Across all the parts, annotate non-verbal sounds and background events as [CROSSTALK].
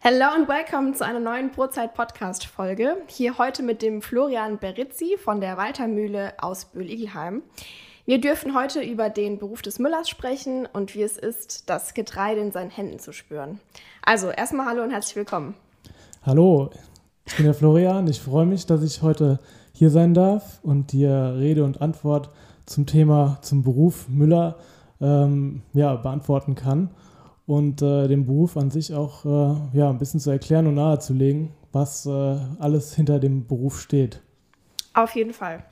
Hello und welcome zu einer neuen Brotzeit-Podcast-Folge. Hier heute mit dem Florian Berizzi von der Waltermühle aus Böhl-Igelheim. Wir dürfen heute über den Beruf des Müllers sprechen und wie es ist, das Getreide in seinen Händen zu spüren. Also erstmal hallo und herzlich willkommen. Hallo, ich bin der Florian. Ich freue mich, dass ich heute hier sein darf und dir Rede und Antwort zum Thema, zum Beruf Müller ähm, ja, beantworten kann und äh, den Beruf an sich auch äh, ja, ein bisschen zu erklären und nahezulegen, was äh, alles hinter dem Beruf steht. Auf jeden Fall.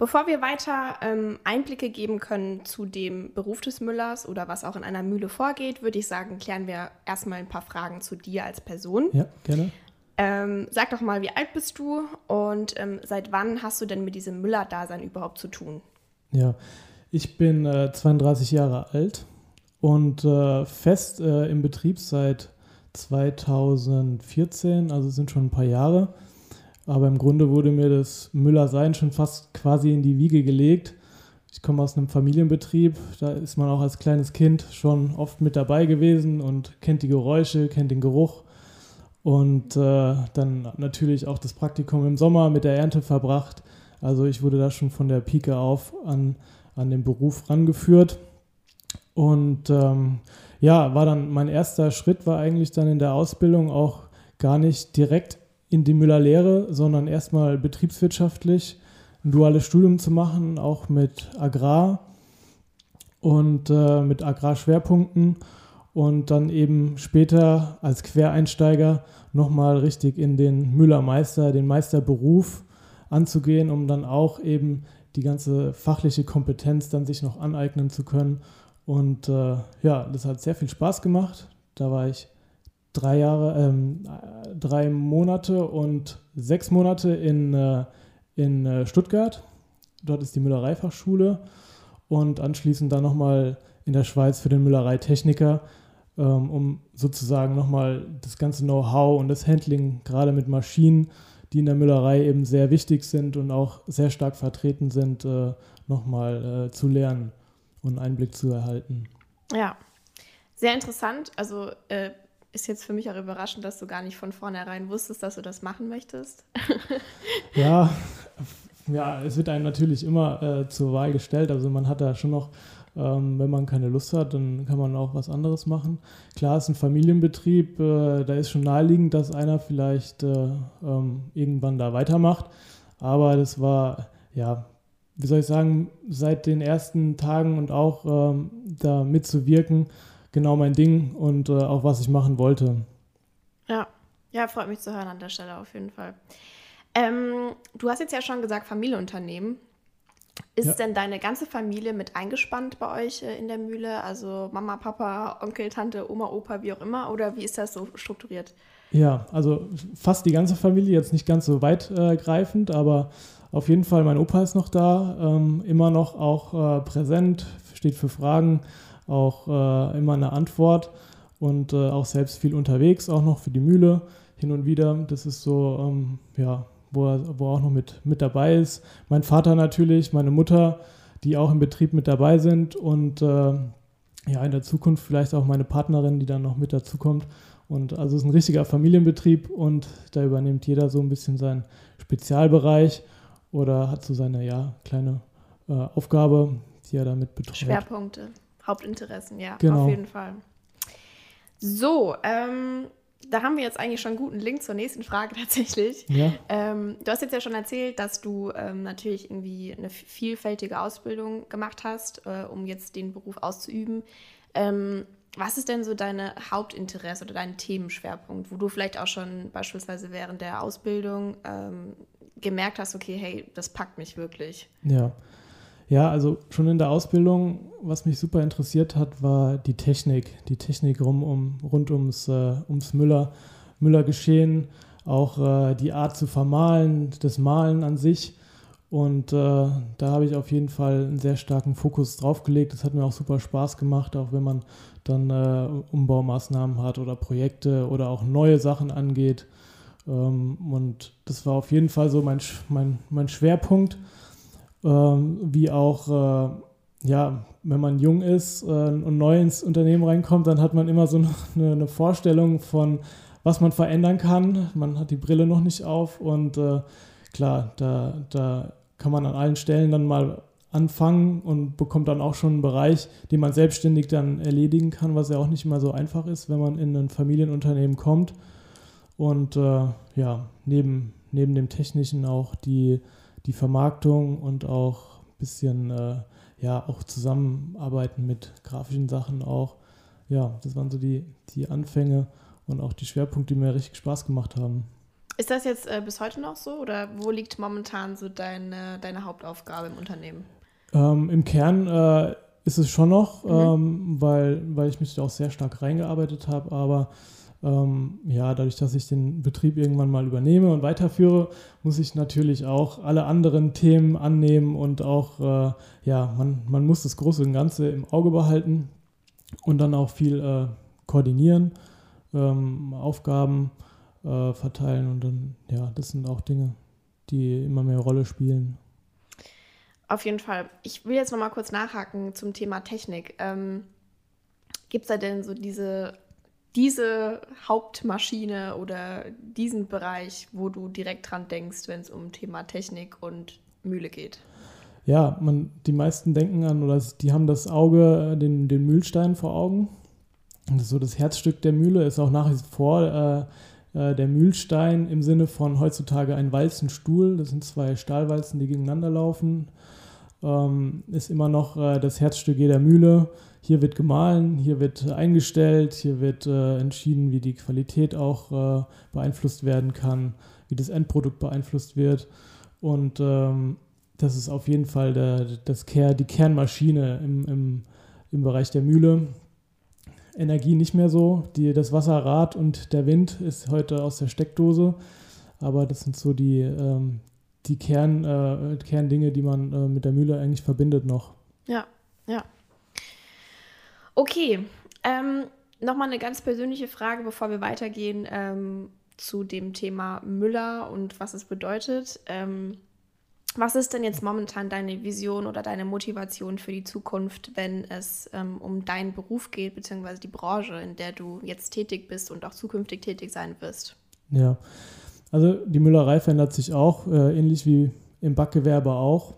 Bevor wir weiter ähm, Einblicke geben können zu dem Beruf des Müllers oder was auch in einer Mühle vorgeht, würde ich sagen, klären wir erstmal ein paar Fragen zu dir als Person. Ja, gerne. Ähm, sag doch mal, wie alt bist du und ähm, seit wann hast du denn mit diesem Müller-Dasein überhaupt zu tun? Ja, ich bin äh, 32 Jahre alt und äh, fest äh, im Betrieb seit 2014, also sind schon ein paar Jahre. Aber im Grunde wurde mir das Müller-Sein schon fast quasi in die Wiege gelegt. Ich komme aus einem Familienbetrieb, da ist man auch als kleines Kind schon oft mit dabei gewesen und kennt die Geräusche, kennt den Geruch. Und äh, dann natürlich auch das Praktikum im Sommer mit der Ernte verbracht. Also ich wurde da schon von der Pike auf an an den Beruf rangeführt. Und ähm, ja, war dann mein erster Schritt war eigentlich dann in der Ausbildung auch gar nicht direkt in die Müllerlehre, sondern erstmal betriebswirtschaftlich ein duales Studium zu machen, auch mit Agrar und äh, mit Agrarschwerpunkten und dann eben später als Quereinsteiger nochmal richtig in den Müllermeister, den Meisterberuf anzugehen, um dann auch eben die ganze fachliche Kompetenz dann sich noch aneignen zu können. Und äh, ja, das hat sehr viel Spaß gemacht. Da war ich drei Jahre, ähm, drei Monate und sechs Monate in, äh, in äh, Stuttgart. Dort ist die Müllereifachschule und anschließend dann nochmal in der Schweiz für den Müllereitechniker, ähm, um sozusagen nochmal das ganze Know-how und das Handling gerade mit Maschinen die in der Müllerei eben sehr wichtig sind und auch sehr stark vertreten sind, äh, nochmal äh, zu lernen und einen Einblick zu erhalten. Ja, sehr interessant. Also äh, ist jetzt für mich auch überraschend, dass du gar nicht von vornherein wusstest, dass du das machen möchtest. [LAUGHS] ja, ja, es wird einem natürlich immer äh, zur Wahl gestellt. Also man hat da schon noch ähm, wenn man keine Lust hat, dann kann man auch was anderes machen. Klar, es ist ein Familienbetrieb, äh, da ist schon naheliegend, dass einer vielleicht äh, ähm, irgendwann da weitermacht. Aber das war, ja, wie soll ich sagen, seit den ersten Tagen und auch ähm, da mitzuwirken, genau mein Ding und äh, auch was ich machen wollte. Ja, ja, freut mich zu hören an der Stelle auf jeden Fall. Ähm, du hast jetzt ja schon gesagt, Familienunternehmen. Ist ja. denn deine ganze Familie mit eingespannt bei euch äh, in der Mühle? Also Mama, Papa, Onkel, Tante, Oma, Opa, wie auch immer? Oder wie ist das so strukturiert? Ja, also fast die ganze Familie, jetzt nicht ganz so weitgreifend, äh, aber auf jeden Fall, mein Opa ist noch da, ähm, immer noch auch äh, präsent, steht für Fragen, auch äh, immer eine Antwort und äh, auch selbst viel unterwegs, auch noch für die Mühle hin und wieder. Das ist so, ähm, ja, wo er, wo er auch noch mit, mit dabei ist. Mein Vater natürlich, meine Mutter, die auch im Betrieb mit dabei sind und äh, ja, in der Zukunft vielleicht auch meine Partnerin, die dann noch mit dazukommt. Und also es ist ein richtiger Familienbetrieb und da übernimmt jeder so ein bisschen seinen Spezialbereich oder hat so seine ja, kleine äh, Aufgabe, die er damit betreut. Schwerpunkte, Hauptinteressen, ja, genau. auf jeden Fall. So, ähm, da haben wir jetzt eigentlich schon einen guten Link zur nächsten Frage [LAUGHS] tatsächlich. Ja. Ähm, du hast jetzt ja schon erzählt, dass du ähm, natürlich irgendwie eine vielfältige Ausbildung gemacht hast, äh, um jetzt den Beruf auszuüben. Ähm, was ist denn so deine Hauptinteresse oder dein Themenschwerpunkt, wo du vielleicht auch schon beispielsweise während der Ausbildung ähm, gemerkt hast, okay, hey, das packt mich wirklich? Ja. Ja, also schon in der Ausbildung, was mich super interessiert hat, war die Technik. Die Technik rum, um, rund ums, äh, ums Müller, Müller-Geschehen, auch äh, die Art zu vermahlen, das Malen an sich. Und äh, da habe ich auf jeden Fall einen sehr starken Fokus drauf gelegt. Das hat mir auch super Spaß gemacht, auch wenn man dann äh, Umbaumaßnahmen hat oder Projekte oder auch neue Sachen angeht. Ähm, und das war auf jeden Fall so mein, mein, mein Schwerpunkt ähm, wie auch, äh, ja, wenn man jung ist äh, und neu ins Unternehmen reinkommt, dann hat man immer so eine, eine Vorstellung von, was man verändern kann. Man hat die Brille noch nicht auf und äh, klar, da, da kann man an allen Stellen dann mal anfangen und bekommt dann auch schon einen Bereich, den man selbstständig dann erledigen kann, was ja auch nicht immer so einfach ist, wenn man in ein Familienunternehmen kommt. Und äh, ja, neben, neben dem Technischen auch die, die Vermarktung und auch ein bisschen äh, ja, auch Zusammenarbeiten mit grafischen Sachen auch. Ja, das waren so die, die Anfänge und auch die Schwerpunkte, die mir richtig Spaß gemacht haben. Ist das jetzt äh, bis heute noch so oder wo liegt momentan so deine, deine Hauptaufgabe im Unternehmen? Ähm, Im Kern äh, ist es schon noch, mhm. ähm, weil, weil ich mich da auch sehr stark reingearbeitet habe, aber ähm, ja, dadurch, dass ich den Betrieb irgendwann mal übernehme und weiterführe, muss ich natürlich auch alle anderen Themen annehmen und auch, äh, ja, man, man muss das Große und Ganze im Auge behalten und dann auch viel äh, koordinieren, ähm, Aufgaben äh, verteilen und dann, ja, das sind auch Dinge, die immer mehr Rolle spielen. Auf jeden Fall. Ich will jetzt noch mal kurz nachhaken zum Thema Technik. Ähm, Gibt es da denn so diese diese Hauptmaschine oder diesen Bereich, wo du direkt dran denkst, wenn es um Thema Technik und Mühle geht? Ja, man, die meisten denken an oder die haben das Auge, äh, den, den Mühlstein vor Augen. Und das ist so das Herzstück der Mühle ist auch nach wie vor äh, äh, der Mühlstein im Sinne von heutzutage ein Walzenstuhl. Das sind zwei Stahlwalzen, die gegeneinander laufen. Ähm, ist immer noch äh, das Herzstück jeder Mühle hier wird gemahlen, hier wird eingestellt, hier wird äh, entschieden, wie die Qualität auch äh, beeinflusst werden kann, wie das Endprodukt beeinflusst wird. Und ähm, das ist auf jeden Fall der, das Ker, die Kernmaschine im, im, im Bereich der Mühle. Energie nicht mehr so. Die, das Wasserrad und der Wind ist heute aus der Steckdose. Aber das sind so die, ähm, die Kern, äh, Kerndinge, die man äh, mit der Mühle eigentlich verbindet noch. Ja, ja. Okay, ähm, nochmal eine ganz persönliche Frage, bevor wir weitergehen ähm, zu dem Thema Müller und was es bedeutet. Ähm, was ist denn jetzt momentan deine Vision oder deine Motivation für die Zukunft, wenn es ähm, um deinen Beruf geht, beziehungsweise die Branche, in der du jetzt tätig bist und auch zukünftig tätig sein wirst? Ja, also die Müllerei verändert sich auch, äh, ähnlich wie im Backgewerbe auch.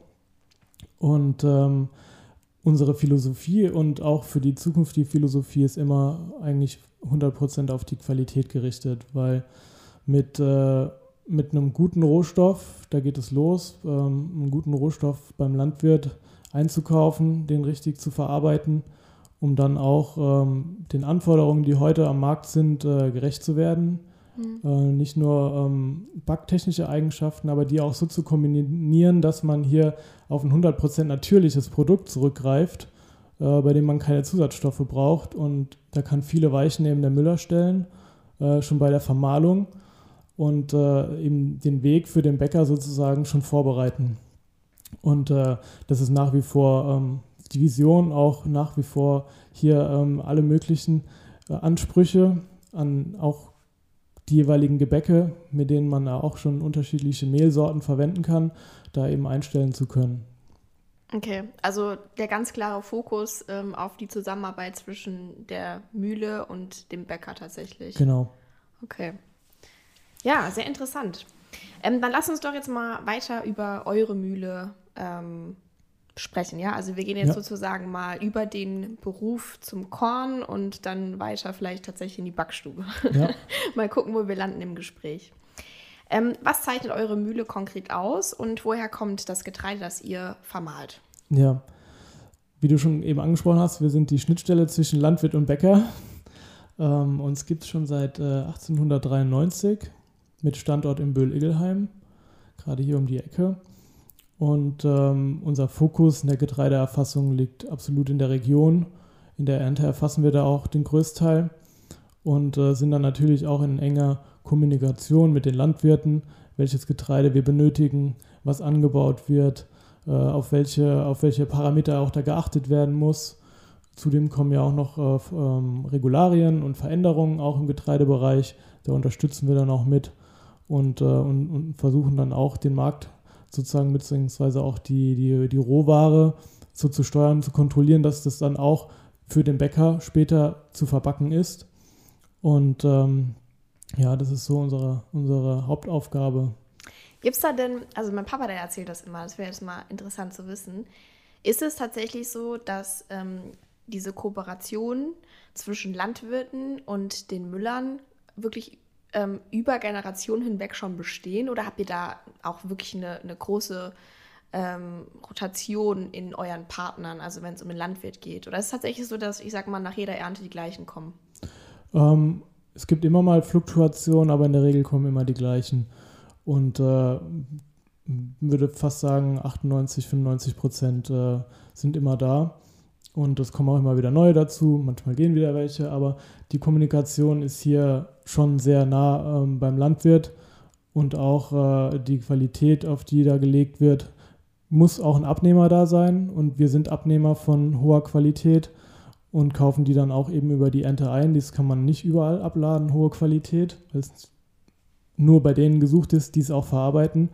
Und ähm, unsere Philosophie und auch für die Zukunft die Philosophie ist immer eigentlich 100% auf die Qualität gerichtet, weil mit, äh, mit einem guten Rohstoff, da geht es los, ähm, einen guten Rohstoff beim Landwirt einzukaufen, den richtig zu verarbeiten, um dann auch ähm, den Anforderungen, die heute am Markt sind, äh, gerecht zu werden Mhm. Äh, nicht nur ähm, backtechnische Eigenschaften, aber die auch so zu kombinieren, dass man hier auf ein 100% natürliches Produkt zurückgreift, äh, bei dem man keine Zusatzstoffe braucht. Und da kann viele Weichen neben der Müller stellen, äh, schon bei der Vermahlung und äh, eben den Weg für den Bäcker sozusagen schon vorbereiten. Und äh, das ist nach wie vor ähm, die Vision, auch nach wie vor hier ähm, alle möglichen äh, Ansprüche an auch die jeweiligen Gebäcke, mit denen man auch schon unterschiedliche Mehlsorten verwenden kann, da eben einstellen zu können. Okay, also der ganz klare Fokus ähm, auf die Zusammenarbeit zwischen der Mühle und dem Bäcker tatsächlich. Genau. Okay. Ja, sehr interessant. Ähm, dann lass uns doch jetzt mal weiter über eure Mühle ähm, sprechen. Ja, also wir gehen jetzt ja. sozusagen mal über den Beruf zum Korn und dann weiter vielleicht tatsächlich in die Backstube. Ja. [LAUGHS] mal gucken, wo wir landen im Gespräch. Ähm, was zeichnet eure Mühle konkret aus und woher kommt das Getreide, das ihr vermahlt? Ja, wie du schon eben angesprochen hast, wir sind die Schnittstelle zwischen Landwirt und Bäcker. Ähm, uns gibt es schon seit äh, 1893 mit Standort in Böhl-Igelheim, gerade hier um die Ecke. Und ähm, unser Fokus in der Getreideerfassung liegt absolut in der Region. In der Ernte erfassen wir da auch den Größteil und äh, sind dann natürlich auch in enger Kommunikation mit den Landwirten, welches Getreide wir benötigen, was angebaut wird, äh, auf, welche, auf welche Parameter auch da geachtet werden muss. Zudem kommen ja auch noch äh, ähm, Regularien und Veränderungen auch im Getreidebereich. Da unterstützen wir dann auch mit und, äh, und, und versuchen dann auch den Markt sozusagen beziehungsweise auch die, die, die Rohware so zu steuern, zu kontrollieren, dass das dann auch für den Bäcker später zu verbacken ist. Und ähm, Ja, das ist so unsere, unsere Hauptaufgabe. Gibt es da denn, also mein Papa, der erzählt das immer, das wäre jetzt mal interessant zu wissen. Ist es tatsächlich so, dass ähm, diese Kooperation zwischen Landwirten und den Müllern wirklich ähm, über Generationen hinweg schon bestehen? Oder habt ihr da auch wirklich eine, eine große ähm, Rotation in euren Partnern, also wenn es um den Landwirt geht? Oder ist es tatsächlich so, dass, ich sag mal, nach jeder Ernte die gleichen kommen? Ähm, es gibt immer mal Fluktuationen, aber in der Regel kommen immer die gleichen. Und äh, würde fast sagen, 98, 95 Prozent äh, sind immer da. Und es kommen auch immer wieder neue dazu, manchmal gehen wieder welche, aber die Kommunikation ist hier schon sehr nah ähm, beim Landwirt und auch äh, die Qualität, auf die da gelegt wird, muss auch ein Abnehmer da sein und wir sind Abnehmer von hoher Qualität und kaufen die dann auch eben über die Ente ein. Das kann man nicht überall abladen, hohe Qualität, weil es nur bei denen gesucht ist, die es auch verarbeiten.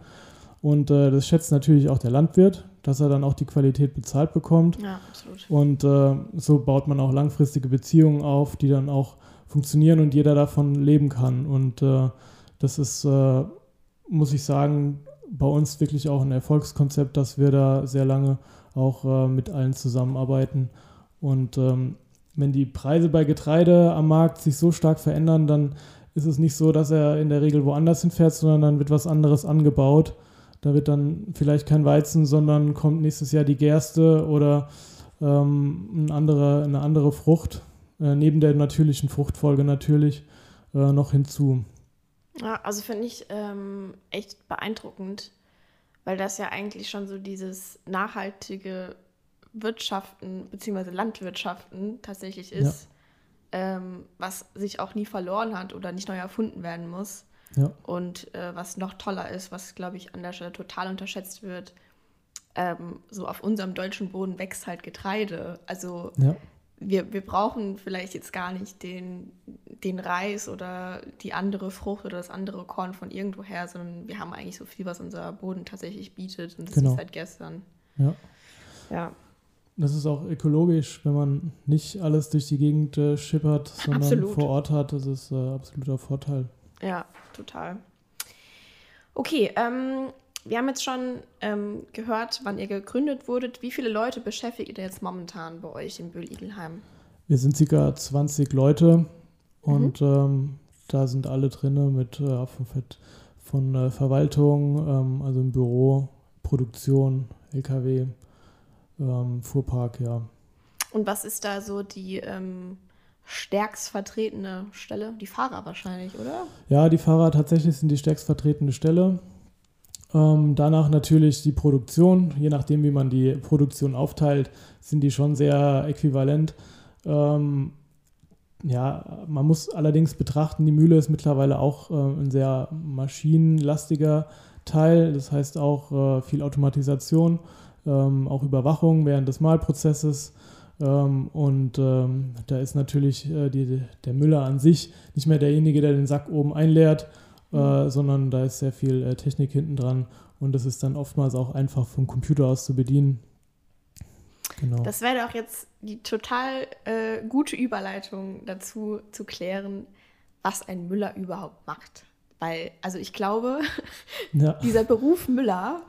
Und äh, das schätzt natürlich auch der Landwirt, dass er dann auch die Qualität bezahlt bekommt. Ja, absolut. Und äh, so baut man auch langfristige Beziehungen auf, die dann auch funktionieren und jeder davon leben kann. Und äh, das ist, äh, muss ich sagen, bei uns wirklich auch ein Erfolgskonzept, dass wir da sehr lange auch äh, mit allen zusammenarbeiten. Und ähm, wenn die Preise bei Getreide am Markt sich so stark verändern, dann ist es nicht so, dass er in der Regel woanders hinfährt, sondern dann wird was anderes angebaut. Da wird dann vielleicht kein Weizen, sondern kommt nächstes Jahr die Gerste oder ähm, eine, andere, eine andere Frucht, äh, neben der natürlichen Fruchtfolge natürlich äh, noch hinzu. Ja, also finde ich ähm, echt beeindruckend, weil das ja eigentlich schon so dieses nachhaltige Wirtschaften bzw. Landwirtschaften tatsächlich ist. Ja ähm, was sich auch nie verloren hat oder nicht neu erfunden werden muss. Ja. Und äh, was noch toller ist, was, glaube ich, an der Stelle total unterschätzt wird, ähm, so auf unserem deutschen Boden wächst halt Getreide. Also ja. wir, wir brauchen vielleicht jetzt gar nicht den, den Reis oder die andere Frucht oder das andere Korn von irgendwoher, sondern wir haben eigentlich so viel, was unser Boden tatsächlich bietet. Und das genau. ist seit gestern. Ja. Ja. Das ist auch ökologisch, wenn man nicht alles durch die Gegend äh, schippert, sondern Absolut. vor Ort hat. Das ist äh, absoluter Vorteil. Ja, total. Okay, ähm, wir haben jetzt schon ähm, gehört, wann ihr gegründet wurdet. Wie viele Leute beschäftigt ihr jetzt momentan bei euch in Böhl-Igelheim? Wir sind ca. 20 Leute und mhm. ähm, da sind alle drin mit äh, von, von äh, Verwaltung, ähm, also im Büro, Produktion, LKW, ähm, Fuhrpark, ja. Und was ist da so die ähm, stärkst vertretene Stelle? Die Fahrer wahrscheinlich, oder? Ja, die Fahrer tatsächlich sind die stärkst vertretene Stelle. Ähm, danach natürlich die Produktion. Je nachdem, wie man die Produktion aufteilt, sind die schon sehr äquivalent. Ähm, ja, man muss allerdings betrachten, die Mühle ist mittlerweile auch äh, ein sehr maschinenlastiger Teil. Das heißt auch äh, viel Automatisation ähm, auch Überwachung während des Mahlprozesses. Ähm, und ähm, da ist natürlich äh, die, der Müller an sich nicht mehr derjenige, der den Sack oben einleert, äh, mhm. sondern da ist sehr viel äh, Technik hinten dran und das ist dann oftmals auch einfach vom Computer aus zu bedienen. Genau. Das wäre doch jetzt die total äh, gute Überleitung dazu zu klären, was ein Müller überhaupt macht. Weil, also ich glaube, [LAUGHS] ja. [LAUGHS] dieser Beruf Müller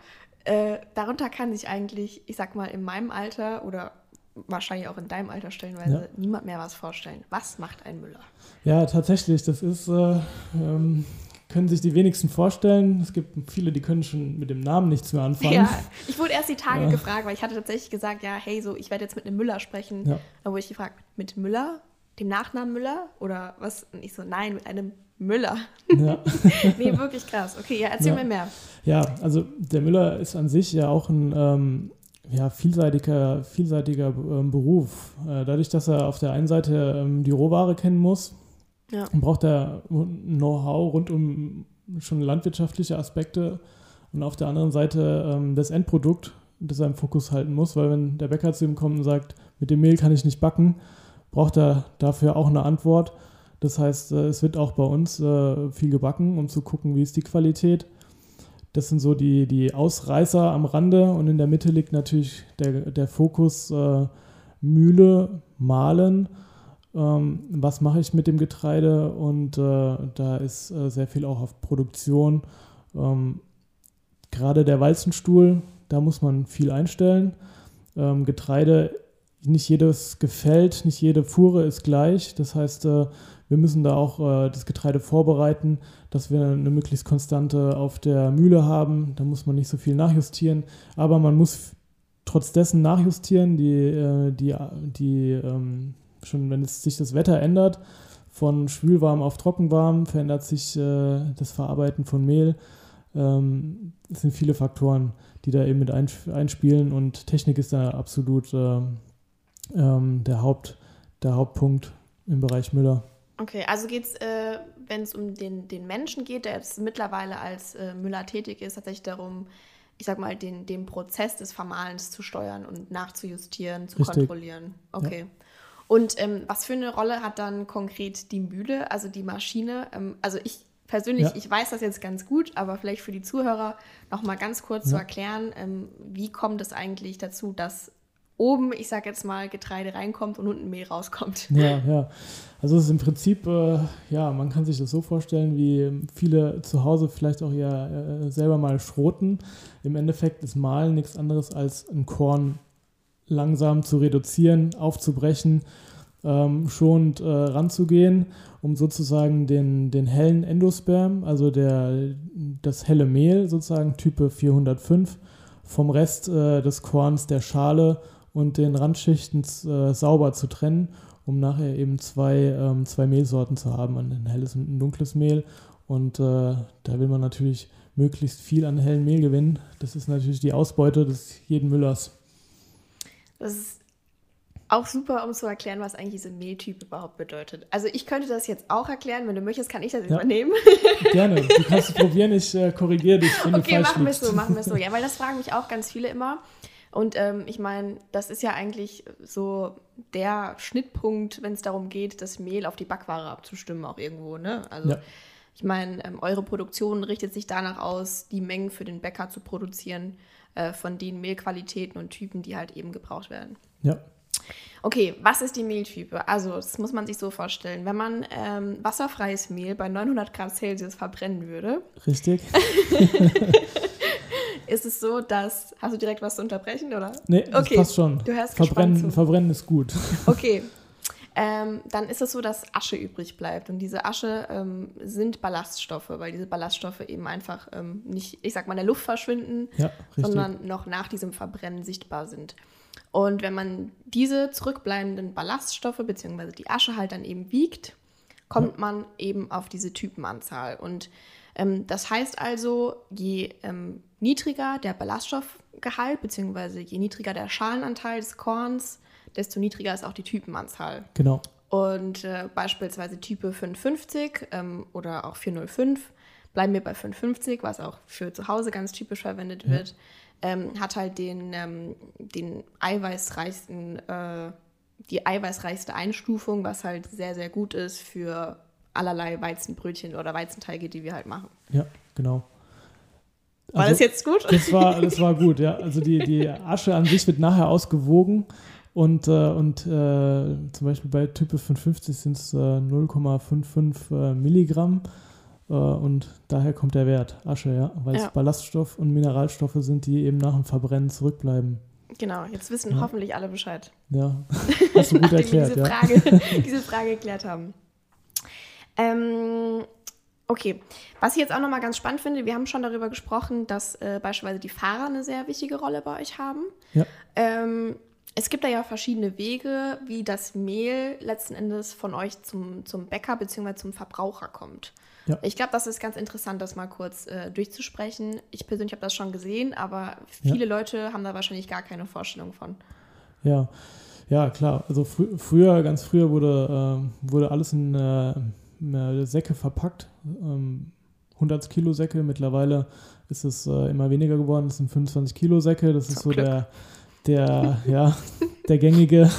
äh, darunter kann sich eigentlich, ich sag mal, in meinem Alter oder wahrscheinlich auch in deinem Alter stellenweise ja. niemand mehr was vorstellen. Was macht ein Müller? Ja, tatsächlich, das ist, äh, ähm, können sich die wenigsten vorstellen. Es gibt viele, die können schon mit dem Namen nichts mehr anfangen. Ja, ich wurde erst die Tage ja. gefragt, weil ich hatte tatsächlich gesagt, ja, hey, so, ich werde jetzt mit einem Müller sprechen. Ja. Da wurde ich gefragt, mit Müller? Dem Nachnamen Müller? Oder was? Und ich so, nein, mit einem Müller. Ja. [LAUGHS] nee, wirklich krass. Okay, ja, erzähl ja. mir mehr. Ja, also der Müller ist an sich ja auch ein ähm, ja, vielseitiger, vielseitiger ähm, Beruf. Äh, dadurch, dass er auf der einen Seite ähm, die Rohware kennen muss, ja. braucht er Know-how rund um schon landwirtschaftliche Aspekte und auf der anderen Seite ähm, das Endprodukt, das er im Fokus halten muss, weil wenn der Bäcker zu ihm kommt und sagt, mit dem Mehl kann ich nicht backen, braucht er dafür auch eine Antwort. Das heißt, äh, es wird auch bei uns äh, viel gebacken, um zu gucken, wie ist die Qualität. Das sind so die, die Ausreißer am Rande und in der Mitte liegt natürlich der, der Fokus äh, Mühle, Mahlen. ähm, was mache ich mit dem Getreide und äh, da ist äh, sehr viel auch auf Produktion. Ähm, gerade der Weizenstuhl, da muss man viel einstellen. Ähm, Getreide, nicht jedes Gefällt, nicht jede Fuhre ist gleich. Das heißt, äh, wir müssen da auch äh, das Getreide vorbereiten, dass wir eine möglichst konstante auf der Mühle haben. Da muss man nicht so viel nachjustieren, aber man muss trotz dessen nachjustieren. Die, äh, die, die ähm, schon wenn es sich das Wetter ändert, von schwülwarm auf trockenwarm, verändert sich äh, das Verarbeiten von Mehl. Ähm, es sind viele Faktoren, die da eben mit einspielen und Technik ist da absolut äh, ähm, der, Haupt, der Hauptpunkt im Bereich Müller. Okay, also geht es, äh, wenn es um den, den Menschen geht, der jetzt mittlerweile als äh, Müller tätig ist, tatsächlich darum, ich sag mal, den, den Prozess des Vermahlens zu steuern und nachzujustieren, zu Richtig. kontrollieren. Okay. Ja. Und ähm, was für eine Rolle hat dann konkret die Mühle, also die Maschine? Ähm, also ich persönlich, ja. ich weiß das jetzt ganz gut, aber vielleicht für die Zuhörer noch mal ganz kurz ja. zu erklären, ähm, wie kommt es eigentlich dazu, dass oben, ich sage jetzt mal, Getreide reinkommt und unten Mehl rauskommt. [LAUGHS] Ja, ja. Also es ist im Prinzip, äh, ja, man kann sich das so vorstellen, wie viele zu Hause vielleicht auch ja äh, selber mal schroten. Im Endeffekt ist Mahlen nichts anderes als ein Korn langsam zu reduzieren, aufzubrechen, ähm, schonend äh, ranzugehen, um sozusagen den, den hellen Endosperm, also der, das helle Mehl, sozusagen Type 405, vom Rest äh, des Korns, der Schale und den Randschichten äh, sauber zu trennen, um nachher eben zwei, ähm, zwei Mehlsorten zu haben, ein helles und ein dunkles Mehl. Und äh, da will man natürlich möglichst viel an hellem Mehl gewinnen. Das ist natürlich die Ausbeute des jeden Müllers. Das ist auch super, um zu erklären, was eigentlich diese Mehltyp überhaupt bedeutet. Also ich könnte das jetzt auch erklären. Wenn du möchtest, kann ich das ja. übernehmen. [LAUGHS] Gerne. Du kannst es probieren. Ich äh, korrigiere dich. Wenn okay, du machen wir es so, machen wir so. Ja, weil das [LAUGHS] fragen mich auch ganz viele immer. Und ähm, ich meine, das ist ja eigentlich so der Schnittpunkt, wenn es darum geht, das Mehl auf die Backware abzustimmen, auch irgendwo. Ne? Also ja. ich meine, ähm, eure Produktion richtet sich danach aus, die Mengen für den Bäcker zu produzieren äh, von den Mehlqualitäten und Typen, die halt eben gebraucht werden. Ja. Okay, was ist die Mehltype? Also, das muss man sich so vorstellen. Wenn man ähm, wasserfreies Mehl bei 900 Grad Celsius verbrennen würde. Richtig. [LAUGHS] ist es so, dass. Hast du direkt was zu unterbrechen, oder? Nee, das okay. passt schon. Du hörst verbrennen, verbrennen ist gut. [LAUGHS] Okay, ähm, dann ist es so, dass Asche übrig bleibt. Und diese Asche ähm, sind Ballaststoffe, weil diese Ballaststoffe eben einfach ähm, nicht, ich sag mal, in der Luft verschwinden, ja, sondern noch nach diesem Verbrennen sichtbar sind. Und wenn man diese zurückbleibenden Ballaststoffe bzw. die Asche halt dann eben wiegt, kommt ja. man eben auf diese Typenanzahl. Und ähm, das heißt also, je ähm, niedriger der Ballaststoffgehalt bzw. je niedriger der Schalenanteil des Korns, desto niedriger ist auch die Typenanzahl. Genau. Und äh, beispielsweise Type 550 ähm, oder auch 405 bleiben wir bei 550, was auch für zu Hause ganz typisch verwendet ja. wird, ähm, hat halt den, ähm, den eiweißreichsten, äh, die eiweißreichste Einstufung, was halt sehr, sehr gut ist für allerlei Weizenbrötchen oder Weizenteige, die wir halt machen. Ja, genau. War also, das jetzt gut? Das war, [LAUGHS] das war gut, ja. Also die, die Asche an sich wird nachher ausgewogen und, äh, und äh, zum Beispiel bei Type 55 sind es äh, 0,55 äh, Milligramm. Äh, und daher kommt der Wert Asche, ja, weil es Ballaststoff und Mineralstoffe sind, die eben nach dem Verbrennen zurückbleiben. Genau, jetzt wissen ja. hoffentlich alle Bescheid. Ja, hast du gut [LAUGHS] erklärt. diese, Frage, ja. [LAUGHS] diese Frage geklärt haben. Ähm, okay, was ich jetzt auch nochmal ganz spannend finde, wir haben schon darüber gesprochen, dass äh, beispielsweise die Fahrer eine sehr wichtige Rolle bei euch haben. Ja. Ähm, es gibt da ja verschiedene Wege, wie das Mehl letzten Endes von euch zum, zum Bäcker bzw. zum Verbraucher kommt. Ja. Ich glaube, das ist ganz interessant, das mal kurz äh, durchzusprechen. Ich persönlich habe das schon gesehen, aber viele ja. Leute haben da wahrscheinlich gar keine Vorstellung von. Ja, ja, klar. Also fr früher, ganz früher wurde, äh, wurde alles in äh, Säcke verpackt. Ähm, 100 Kilo Säcke. Mittlerweile ist es äh, immer weniger geworden. Das sind 25 Kilo Säcke. Das Zum ist so Glück. der der, ja, der gängige,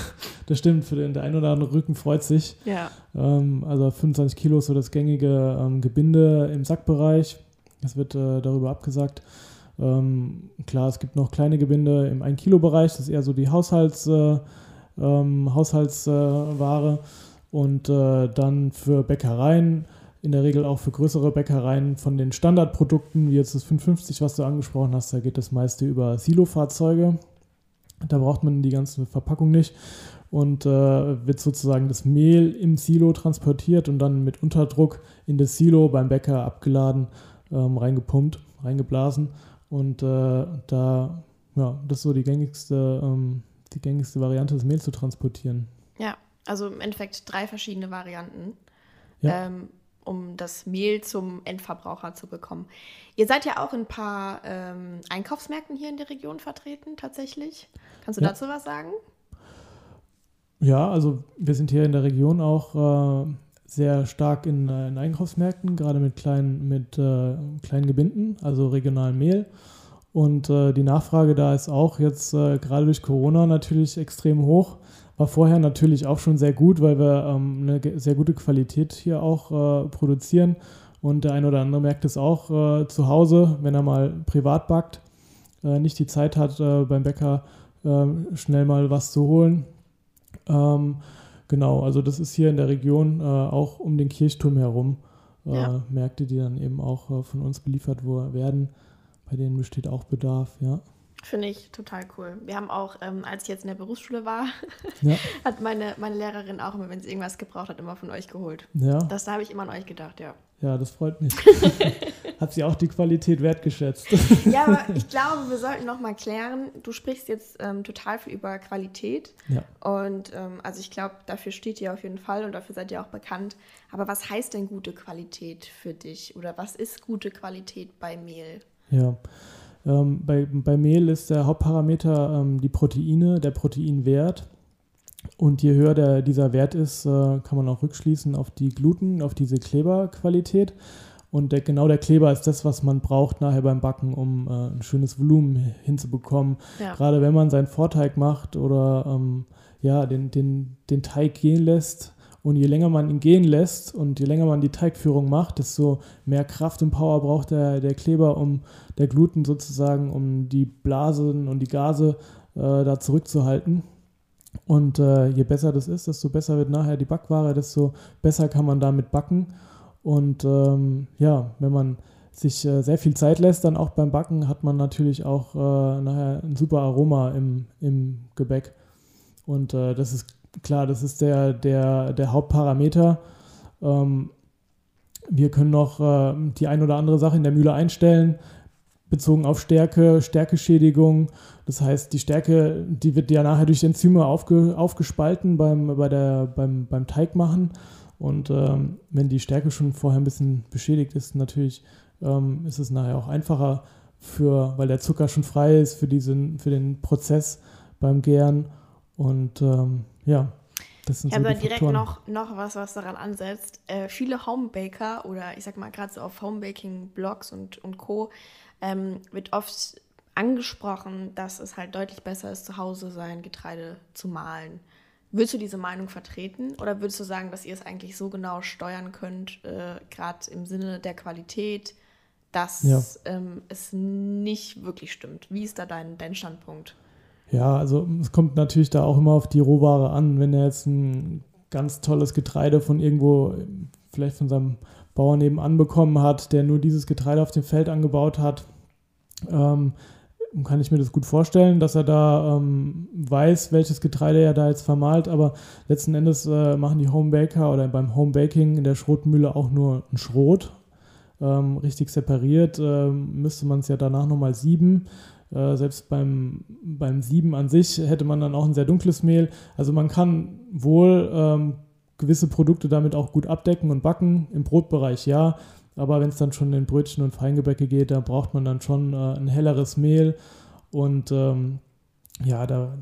das stimmt, für den der ein oder andere Rücken freut sich. Ja. Ähm, also 25 Kilo ist so das gängige ähm, Gebinde im Sackbereich. Das wird äh, darüber abgesagt. Ähm, klar, es gibt noch kleine Gebinde im 1-Kilo-Bereich, das ist eher so die Haushalts, äh, ähm, Haushaltsware. und äh, dann für Bäckereien, in der Regel auch für größere Bäckereien von den Standardprodukten, wie jetzt das 550, was du angesprochen hast, da geht das meiste über Silofahrzeuge. Da braucht man die ganze Verpackung nicht und äh, wird sozusagen das Mehl im Silo transportiert und dann mit Unterdruck in das Silo beim Bäcker abgeladen, ähm, reingepumpt, reingeblasen. Und äh, da, ja, das ist so die gängigste, ähm, die gängigste Variante, das Mehl zu transportieren. Ja, also im Endeffekt drei verschiedene Varianten. Ja. Ähm, um das Mehl zum Endverbraucher zu bekommen. Ihr seid ja auch in ein paar ähm, Einkaufsmärkten hier in der Region vertreten, tatsächlich. Kannst du ja. dazu was sagen? Ja, also wir sind hier in der Region auch äh, sehr stark in, äh, in, Einkaufsmärkten, gerade mit kleinen, mit, äh, kleinen Gebinden, also regionalem Mehl. Und äh, die Nachfrage da ist auch jetzt äh, gerade durch Corona natürlich extrem hoch. War vorher natürlich auch schon sehr gut, weil wir ähm, eine sehr gute Qualität hier auch äh, produzieren. Und der ein oder andere merkt es auch äh, zu Hause, wenn er mal privat backt, äh, nicht die Zeit hat, äh, beim Bäcker äh, schnell mal was zu holen. Ähm, genau, also das ist hier in der Region äh, auch um den Kirchturm herum. Ja. Märkte, die dann eben auch von uns beliefert werden. Bei denen besteht auch Bedarf, ja. Finde ich total cool. Wir haben auch, ähm, als ich jetzt in der Berufsschule war, ja. [LAUGHS] hat meine, meine Lehrerin auch immer, wenn sie irgendwas gebraucht hat, immer von euch geholt. Ja. Das da habe ich immer an euch gedacht, ja. Ja, das freut mich. [LAUGHS] hat sie auch die Qualität wertgeschätzt. ja, aber [LAUGHS] ich glaube, wir sollten noch mal klären, du sprichst jetzt ähm, total viel über Qualität. Ja. Und ähm, also ich glaube, dafür steht ihr auf jeden Fall und dafür seid ihr auch bekannt. Aber was heißt denn gute Qualität für dich? Oder was ist gute Qualität bei Mehl? Ja, ähm, bei, bei Mehl ist der Hauptparameter ähm, die Proteine, der Proteinwert. Und je höher der, dieser Wert ist, äh, kann man auch rückschließen auf die Gluten, auf diese Kleberqualität. Und der, genau der Kleber ist das, was man braucht nachher beim Backen, um äh, ein schönes Volumen hinzubekommen. Ja. Gerade wenn man seinen Vorteig macht oder ähm, ja, den, den, den Teig gehen lässt, und je länger man ihn gehen lässt und je länger man die Teigführung macht, desto mehr Kraft und Power braucht der, der Kleber, um der Gluten sozusagen, um die Blasen und die Gase äh, da zurückzuhalten. Und äh, je besser das ist, desto besser wird nachher die Backware, desto besser kann man damit backen. Und ähm, ja, wenn man sich äh, sehr viel Zeit lässt, dann auch beim Backen, hat man natürlich auch äh, nachher ein super Aroma im, im Gebäck. Und äh, das ist klar, das ist der, der, der Hauptparameter. Ähm, wir können noch äh, die ein oder andere Sache in der Mühle einstellen, bezogen auf Stärke, Stärkeschädigung. Das heißt, die Stärke, die wird ja nachher durch Enzyme aufge, aufgespalten beim, bei der, beim, beim Teig machen. Und ähm, wenn die Stärke schon vorher ein bisschen beschädigt ist, natürlich ähm, ist es nachher auch einfacher für, weil der Zucker schon frei ist für diesen, für den Prozess beim Gären. Und ähm, ja, das sind ich so habe direkt noch, noch was, was daran ansetzt. Äh, viele Homebaker oder ich sag mal gerade so auf Homebaking-Blogs und, und Co. Ähm, wird oft angesprochen, dass es halt deutlich besser ist, zu Hause sein Getreide zu mahlen. Würdest du diese Meinung vertreten oder würdest du sagen, dass ihr es eigentlich so genau steuern könnt, äh, gerade im Sinne der Qualität, dass ja. ähm, es nicht wirklich stimmt? Wie ist da dein, dein Standpunkt? Ja, also es kommt natürlich da auch immer auf die Rohware an. Wenn er jetzt ein ganz tolles Getreide von irgendwo, vielleicht von seinem Bauern nebenan bekommen hat, der nur dieses Getreide auf dem Feld angebaut hat, ähm, kann ich mir das gut vorstellen, dass er da ähm, weiß, welches Getreide er da jetzt vermahlt. Aber letzten Endes äh, machen die Homebaker oder beim Homebaking in der Schrotmühle auch nur ein Schrot. Ähm, richtig separiert äh, müsste man es ja danach nochmal sieben. Äh, selbst beim, beim Sieben an sich hätte man dann auch ein sehr dunkles Mehl. Also man kann wohl ähm, gewisse Produkte damit auch gut abdecken und backen. Im Brotbereich ja. Aber wenn es dann schon in Brötchen und Feingebäcke geht, da braucht man dann schon äh, ein helleres Mehl. Und ähm, ja, da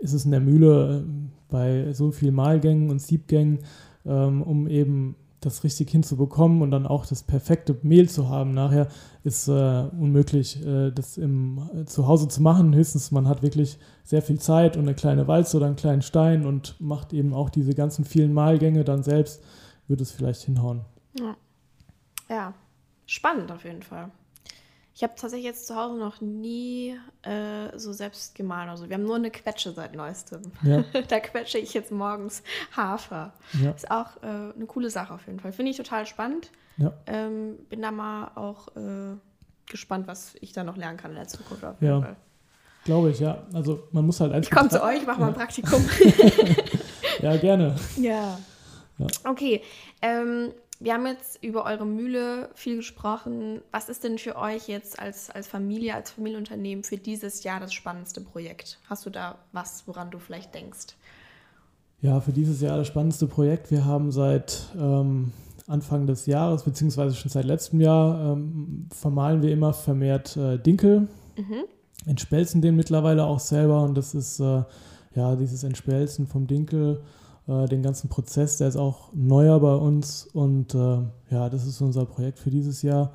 ist es in der Mühle äh, bei so viel Mahlgängen und Siebgängen, ähm, um eben das richtig hinzubekommen und dann auch das perfekte Mehl zu haben nachher, ist äh, unmöglich, äh, das im, äh, zu Hause zu machen. Höchstens man hat wirklich sehr viel Zeit und eine kleine Walze oder einen kleinen Stein und macht eben auch diese ganzen vielen Mahlgänge dann selbst, wird es vielleicht hinhauen. Ja. ja, spannend auf jeden Fall. Ich habe tatsächlich jetzt zu Hause noch nie äh, so selbst gemahlen. Also wir haben nur eine Quetsche seit neuestem. Ja. [LAUGHS] da quetsche ich jetzt morgens Hafer. Ja. Ist auch äh, eine coole Sache auf jeden Fall. Finde ich total spannend. Ja. Ähm, bin da mal auch äh, gespannt, was ich da noch lernen kann in der Zukunft. Auf jeden ja. Fall. Glaube ich, ja. Also man muss halt einfach. Ich komme zu [LAUGHS] euch, mache mal ein Praktikum. [LAUGHS] ja, gerne. Ja. Okay. Ähm, wir haben jetzt über eure Mühle viel gesprochen. Was ist denn für euch jetzt als, als Familie, als Familienunternehmen für dieses Jahr das spannendste Projekt? Hast du da was, woran du vielleicht denkst? Ja, für dieses Jahr das spannendste Projekt. Wir haben seit ähm, Anfang des Jahres, beziehungsweise schon seit letztem Jahr, ähm, vermahlen wir immer vermehrt äh, Dinkel. Mhm. Entspelzen den mittlerweile auch selber und das ist äh, ja dieses Entspelzen vom Dinkel äh, den ganzen Prozess, der ist auch neuer bei uns und äh, ja, das ist unser Projekt für dieses Jahr.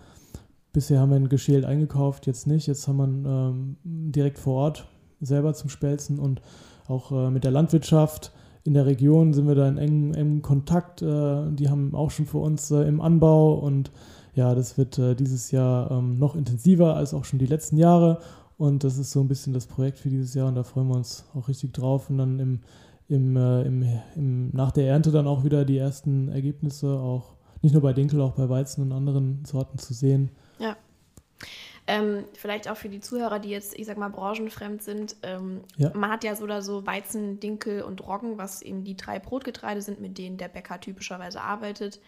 Bisher haben wir ein Geschält eingekauft, jetzt nicht. Jetzt haben wir ähm, direkt vor Ort selber zum Spelzen und auch äh, mit der Landwirtschaft in der Region sind wir da in engem, engem Kontakt. Äh, die haben auch schon für uns äh, im Anbau und ja, das wird dieses Jahr ähm, noch intensiver als auch schon die letzten Jahre. Und das ist so ein bisschen das Projekt für dieses Jahr und da freuen wir uns auch richtig drauf. Und dann im im, äh, im, im, nach der Ernte dann auch wieder die ersten Ergebnisse, auch nicht nur bei Dinkel, auch bei Weizen und anderen Sorten zu sehen. Ja. Ähm, vielleicht auch für die Zuhörer, die jetzt, ich sag mal, branchenfremd sind. Ähm, ja. Man hat ja so oder so Weizen, Dinkel und Roggen, was eben die drei Brotgetreide sind, mit denen der Bäcker typischerweise arbeitet.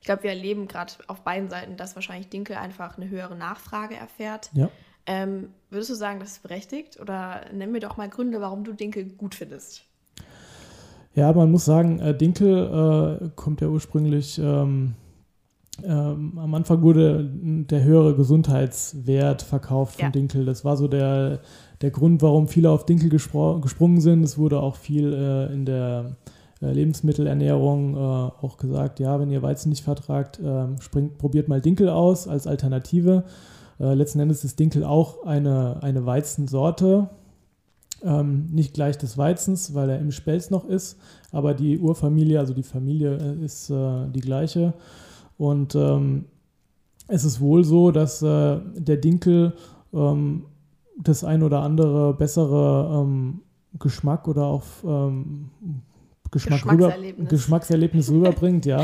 Ich glaube, wir erleben gerade auf beiden Seiten, dass wahrscheinlich Dinkel einfach eine höhere Nachfrage erfährt. Ja. Ähm, würdest du sagen, das ist berechtigt? Oder nenn mir doch mal Gründe, warum du Dinkel gut findest. Ja, man muss sagen, äh, Dinkel äh, kommt ja ursprünglich, ähm, ähm, am Anfang wurde der höhere Gesundheitswert verkauft von ja. Dinkel. Das war so der, der Grund, warum viele auf Dinkel gesprungen sind. Es wurde auch viel äh, in der äh, Lebensmittelernährung äh, auch gesagt, ja, wenn ihr Weizen nicht vertragt, ähm, springt, probiert mal Dinkel aus als Alternative. Letzten Endes ist Dinkel auch eine, eine Weizensorte, ähm, nicht gleich des Weizens, weil er im Spelz noch ist, aber die Urfamilie, also die Familie äh, ist äh, die gleiche. Und ähm, es ist wohl so, dass äh, der Dinkel ähm, das ein oder andere bessere ähm, Geschmack oder auch ähm, Geschmack Geschmackserlebnis. Rüber, Geschmackserlebnis [LAUGHS] rüberbringt, ja.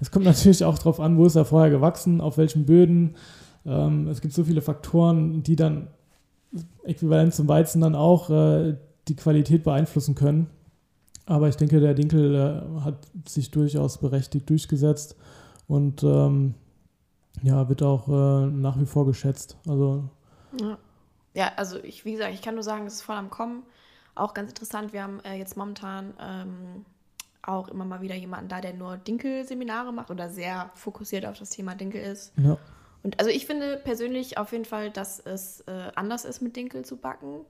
Es kommt natürlich auch darauf an, wo ist er vorher gewachsen, auf welchen Böden. Ähm, es gibt so viele Faktoren, die dann äquivalent zum Weizen dann auch äh, die Qualität beeinflussen können. Aber ich denke, der Dinkel äh, hat sich durchaus berechtigt durchgesetzt und ähm, ja, wird auch äh, nach wie vor geschätzt. Also ja. ja. also ich, wie gesagt, ich kann nur sagen, es ist voll am Kommen. Auch ganz interessant, wir haben äh, jetzt momentan ähm, auch immer mal wieder jemanden da, der nur Dinkel-Seminare macht oder sehr fokussiert auf das Thema Dinkel ist. Ja. Und also ich finde persönlich auf jeden Fall, dass es äh, anders ist, mit Dinkel zu backen.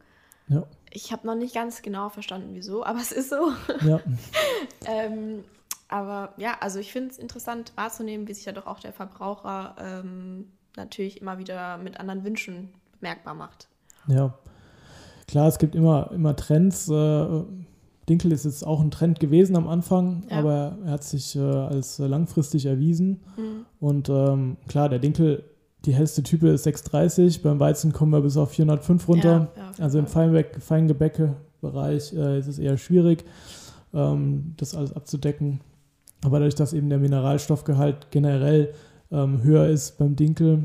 Ja. Ich habe noch nicht ganz genau verstanden, wieso, [LAUGHS] aber es ist so. Ja. [LAUGHS] ähm, aber ja, also ich finde es interessant wahrzunehmen, wie sich ja doch auch der Verbraucher ähm, natürlich immer wieder mit anderen Wünschen bemerkbar macht. Ja, klar, es gibt immer, immer Trends. Äh, Dinkel ist jetzt auch ein Trend gewesen am Anfang, ja. aber er hat sich äh, als langfristig erwiesen. Mhm. Und ähm, klar, der Dinkel, die hellste Type ist 630, beim Weizen kommen wir bis auf 405 runter. Ja, ja, also im Feingebäcke-Bereich äh, ist es eher schwierig, ähm, das alles abzudecken. Aber dadurch, dass eben der Mineralstoffgehalt generell ähm, höher ist beim Dinkel,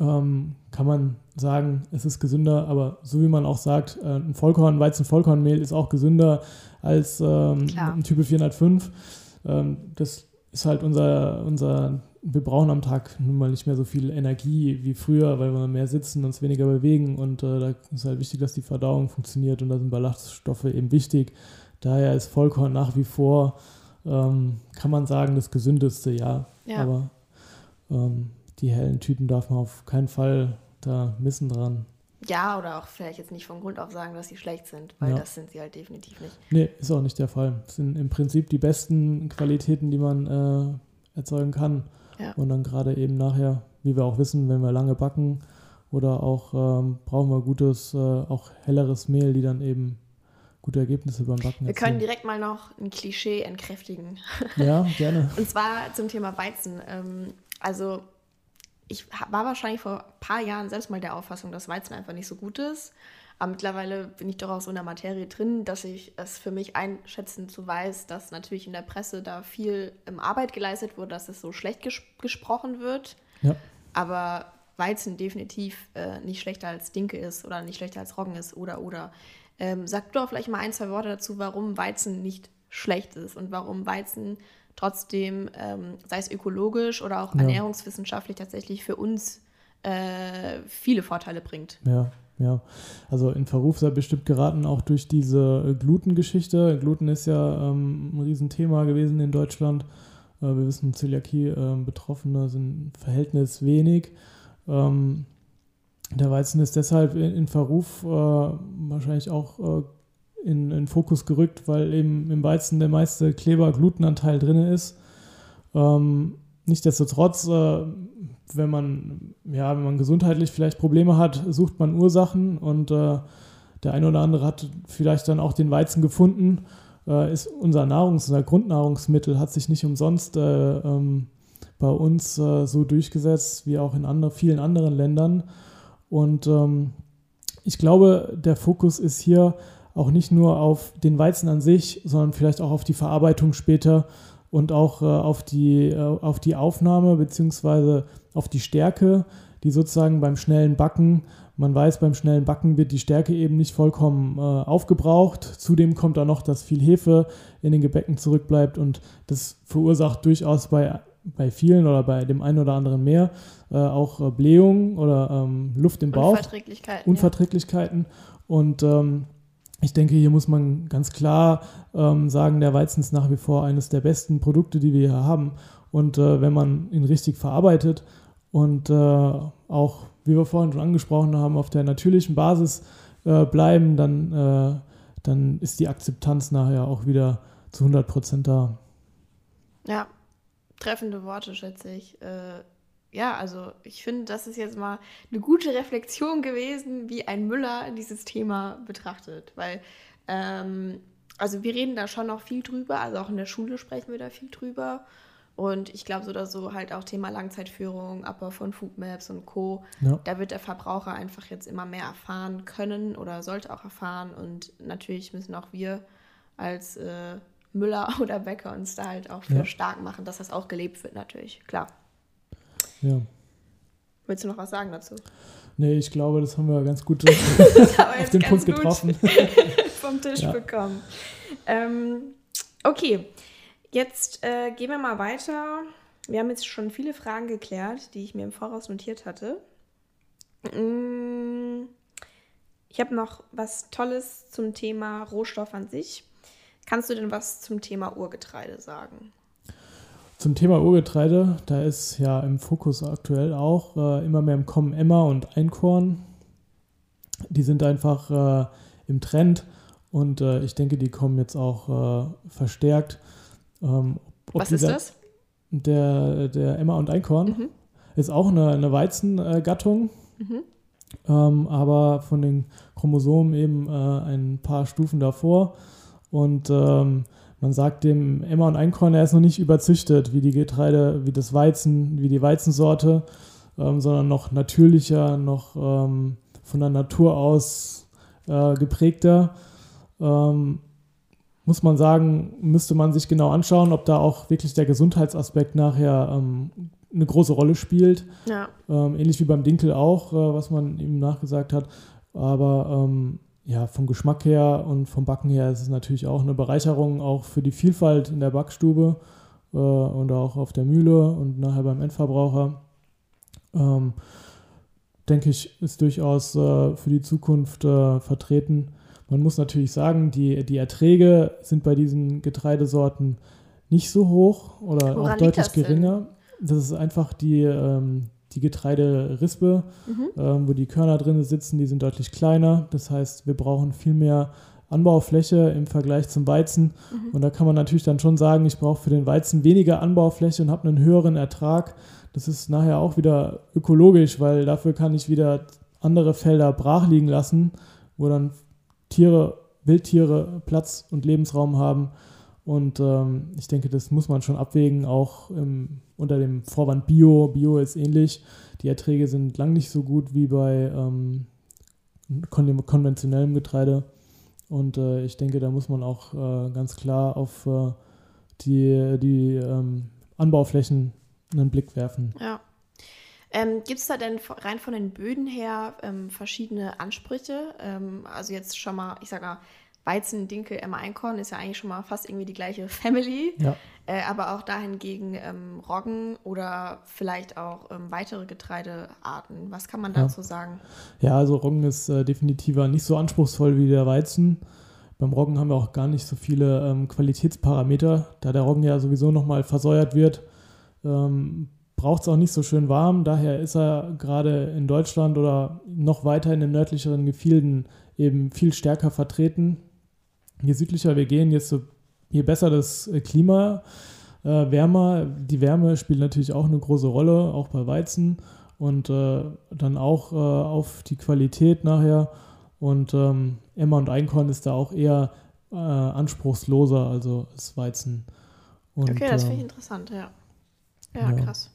ähm, kann man sagen, es ist gesünder, aber so wie man auch sagt, äh, ein Vollkorn, Weizen-Vollkornmehl ist auch gesünder als ähm, ein Type 405. Ähm, das ist halt unser, unser, wir brauchen am Tag nun mal nicht mehr so viel Energie wie früher, weil wir mehr sitzen, und uns weniger bewegen und äh, da ist halt wichtig, dass die Verdauung funktioniert und da sind Ballaststoffe eben wichtig. Daher ist Vollkorn nach wie vor, ähm, kann man sagen, das gesündeste, ja. ja. Aber ähm, die hellen Typen darf man auf keinen Fall da missen dran. Ja, oder auch vielleicht jetzt nicht von Grund auf sagen, dass sie schlecht sind, weil ja. das sind sie halt definitiv nicht. Nee, ist auch nicht der Fall. Das sind im Prinzip die besten Qualitäten, die man äh, erzeugen kann. Ja. Und dann gerade eben nachher, wie wir auch wissen, wenn wir lange backen oder auch ähm, brauchen wir gutes, äh, auch helleres Mehl, die dann eben gute Ergebnisse beim Backen Wir können direkt mal noch ein Klischee entkräftigen. Ja, [LAUGHS] gerne. Und zwar zum Thema Weizen. Ähm, also ich war wahrscheinlich vor ein paar Jahren selbst mal der Auffassung, dass Weizen einfach nicht so gut ist. Aber mittlerweile bin ich doch auch so in der Materie drin, dass ich es für mich einschätzend so weiß, dass natürlich in der Presse da viel ähm, Arbeit geleistet wurde, dass es so schlecht ges gesprochen wird. Ja. Aber Weizen definitiv äh, nicht schlechter als Dinke ist oder nicht schlechter als Roggen ist oder oder. Ähm, sag doch vielleicht mal ein, zwei Worte dazu, warum Weizen nicht schlecht ist und warum Weizen trotzdem, ähm, sei es ökologisch oder auch ja. ernährungswissenschaftlich, tatsächlich für uns äh, viele Vorteile bringt. Ja, ja. Also in Verruf sei bestimmt geraten auch durch diese Gluten-Geschichte. Gluten ist ja ähm, ein Riesenthema gewesen in Deutschland. Äh, wir wissen, Zöliakie-Betroffene äh, sind Verhältnis wenig. Ähm, der Weizen ist deshalb in, in Verruf äh, wahrscheinlich auch äh, in den Fokus gerückt, weil eben im Weizen der meiste Kleber-Glutenanteil drin ist. Ähm, nichtsdestotrotz, äh, wenn man ja, wenn man gesundheitlich vielleicht Probleme hat, sucht man Ursachen und äh, der eine oder andere hat vielleicht dann auch den Weizen gefunden. Äh, ist unser Nahrungs-, unser Grundnahrungsmittel hat sich nicht umsonst äh, ähm, bei uns äh, so durchgesetzt wie auch in andre, vielen anderen Ländern. Und ähm, ich glaube, der Fokus ist hier auch nicht nur auf den Weizen an sich, sondern vielleicht auch auf die Verarbeitung später und auch äh, auf, die, äh, auf die Aufnahme bzw. auf die Stärke, die sozusagen beim schnellen Backen, man weiß, beim schnellen Backen wird die Stärke eben nicht vollkommen äh, aufgebraucht. Zudem kommt da noch, dass viel Hefe in den Gebäcken zurückbleibt und das verursacht durchaus bei, bei vielen oder bei dem einen oder anderen mehr äh, auch äh, Blähungen oder ähm, Luft im Bauch. Unverträglichkeiten. Unverträglichkeiten. Ja. Und ähm, ich denke, hier muss man ganz klar ähm, sagen, der Weizen ist nach wie vor eines der besten Produkte, die wir hier haben. Und äh, wenn man ihn richtig verarbeitet und äh, auch, wie wir vorhin schon angesprochen haben, auf der natürlichen Basis äh, bleiben, dann, äh, dann ist die Akzeptanz nachher auch wieder zu 100 Prozent da. Ja, treffende Worte, schätze ich. Ja, also ich finde, das ist jetzt mal eine gute Reflexion gewesen, wie ein Müller dieses Thema betrachtet. Weil, ähm, also wir reden da schon noch viel drüber, also auch in der Schule sprechen wir da viel drüber. Und ich glaube so oder so halt auch Thema Langzeitführung, Abbau von Foodmaps und Co. Ja. Da wird der Verbraucher einfach jetzt immer mehr erfahren können oder sollte auch erfahren. Und natürlich müssen auch wir als äh, Müller [LAUGHS] oder Bäcker uns da halt auch für ja. stark machen, dass das auch gelebt wird natürlich, klar. Ja. Willst du noch was sagen dazu? Nee, ich glaube, das haben wir ganz gut [LAUGHS] auf den Punkt getroffen. [LAUGHS] vom Tisch ja. bekommen. Ähm, okay, jetzt äh, gehen wir mal weiter. Wir haben jetzt schon viele Fragen geklärt, die ich mir im Voraus notiert hatte. Mm, ich habe noch was Tolles zum Thema Rohstoff an sich. Kannst du denn was zum Thema Urgetreide sagen? Zum Thema Urgetreide, da ist ja im Fokus aktuell auch äh, immer mehr im Kommen Emma und Einkorn. Die sind einfach äh, im Trend und äh, ich denke, die kommen jetzt auch äh, verstärkt. Ähm, Was ist das? Der, der Emma und Einkorn mhm. ist auch eine, eine Weizengattung, mhm. ähm, aber von den Chromosomen eben äh, ein paar Stufen davor. Und ähm, man sagt dem Emma und Einkorn, er ist noch nicht überzüchtet, wie die Getreide, wie das Weizen, wie die Weizensorte, ähm, sondern noch natürlicher, noch ähm, von der Natur aus äh, geprägter. Ähm, muss man sagen, müsste man sich genau anschauen, ob da auch wirklich der Gesundheitsaspekt nachher ähm, eine große Rolle spielt. Ja. Ähm, ähnlich wie beim Dinkel auch, äh, was man ihm nachgesagt hat. Aber ähm, ja, vom Geschmack her und vom Backen her ist es natürlich auch eine Bereicherung, auch für die Vielfalt in der Backstube äh, und auch auf der Mühle und nachher beim Endverbraucher. Ähm, denke ich, ist durchaus äh, für die Zukunft äh, vertreten. Man muss natürlich sagen, die, die Erträge sind bei diesen Getreidesorten nicht so hoch oder Woran auch deutlich geringer. Das ist einfach die, ähm, die Getreiderispe, mhm. ähm, wo die Körner drin sitzen, die sind deutlich kleiner. Das heißt, wir brauchen viel mehr Anbaufläche im Vergleich zum Weizen. Mhm. Und da kann man natürlich dann schon sagen, ich brauche für den Weizen weniger Anbaufläche und habe einen höheren Ertrag. Das ist nachher auch wieder ökologisch, weil dafür kann ich wieder andere Felder brach liegen lassen, wo dann Tiere, Wildtiere Platz und Lebensraum haben. Und ähm, ich denke, das muss man schon abwägen, auch im, unter dem Vorwand Bio. Bio ist ähnlich. Die Erträge sind lang nicht so gut wie bei ähm, konventionellem Getreide. Und äh, ich denke, da muss man auch äh, ganz klar auf äh, die, die ähm, Anbauflächen einen Blick werfen. Ja. Ähm, Gibt es da denn rein von den Böden her ähm, verschiedene Ansprüche? Ähm, also jetzt schon mal, ich sage mal, Weizen, Dinkel, Emma Einkorn ist ja eigentlich schon mal fast irgendwie die gleiche [LAUGHS] Family. Ja. Äh, aber auch dahingegen ähm, Roggen oder vielleicht auch ähm, weitere Getreidearten. Was kann man dazu ja. sagen? Ja, also Roggen ist äh, definitiv nicht so anspruchsvoll wie der Weizen. Beim Roggen haben wir auch gar nicht so viele ähm, Qualitätsparameter, da der Roggen ja sowieso nochmal versäuert wird. Ähm, braucht es auch nicht so schön warm, daher ist er gerade in Deutschland oder noch weiter in den nördlicheren Gefilden eben viel stärker vertreten je südlicher wir gehen, desto je besser das äh, Klima, äh, wärmer. Die Wärme spielt natürlich auch eine große Rolle, auch bei Weizen und äh, dann auch äh, auf die Qualität nachher. Und ähm, Emma und Einkorn ist da auch eher äh, anspruchsloser, also das Weizen. Und, okay, das finde ich interessant, ja. ja. ja. krass.